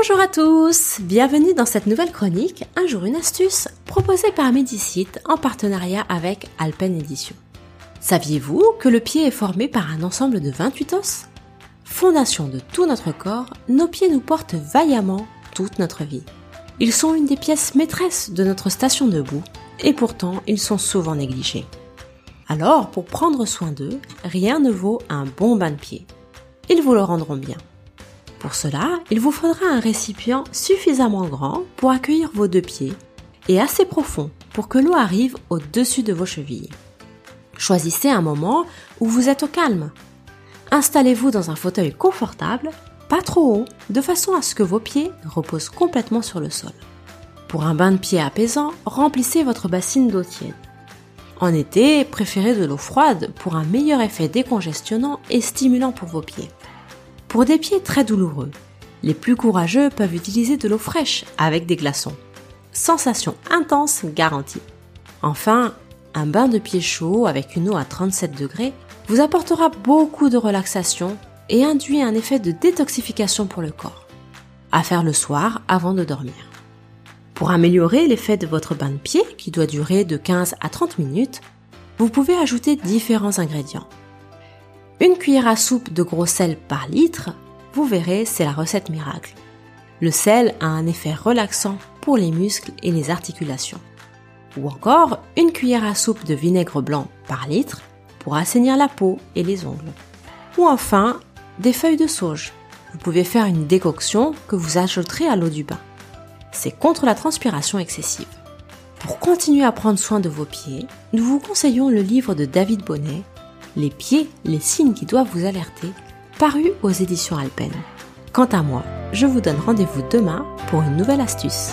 Bonjour à tous, bienvenue dans cette nouvelle chronique Un jour une astuce proposée par Medicite en partenariat avec Alpen Edition. Saviez-vous que le pied est formé par un ensemble de 28 os? Fondation de tout notre corps, nos pieds nous portent vaillamment toute notre vie. Ils sont une des pièces maîtresses de notre station debout et pourtant ils sont souvent négligés. Alors, pour prendre soin d'eux, rien ne vaut un bon bain de pied. Ils vous le rendront bien. Pour cela, il vous faudra un récipient suffisamment grand pour accueillir vos deux pieds et assez profond pour que l'eau arrive au-dessus de vos chevilles. Choisissez un moment où vous êtes au calme. Installez-vous dans un fauteuil confortable, pas trop haut, de façon à ce que vos pieds reposent complètement sur le sol. Pour un bain de pied apaisant, remplissez votre bassine d'eau tiède. En été, préférez de l'eau froide pour un meilleur effet décongestionnant et stimulant pour vos pieds. Pour des pieds très douloureux, les plus courageux peuvent utiliser de l'eau fraîche avec des glaçons. Sensation intense garantie. Enfin, un bain de pieds chaud avec une eau à 37 degrés vous apportera beaucoup de relaxation et induit un effet de détoxification pour le corps. À faire le soir avant de dormir. Pour améliorer l'effet de votre bain de pied, qui doit durer de 15 à 30 minutes, vous pouvez ajouter différents ingrédients. Une cuillère à soupe de gros sel par litre, vous verrez, c'est la recette miracle. Le sel a un effet relaxant pour les muscles et les articulations. Ou encore une cuillère à soupe de vinaigre blanc par litre pour assainir la peau et les ongles. Ou enfin, des feuilles de sauge. Vous pouvez faire une décoction que vous ajouterez à l'eau du bain. C'est contre la transpiration excessive. Pour continuer à prendre soin de vos pieds, nous vous conseillons le livre de David Bonnet, les pieds, les signes qui doivent vous alerter, paru aux éditions Alpen. Quant à moi, je vous donne rendez-vous demain pour une nouvelle astuce.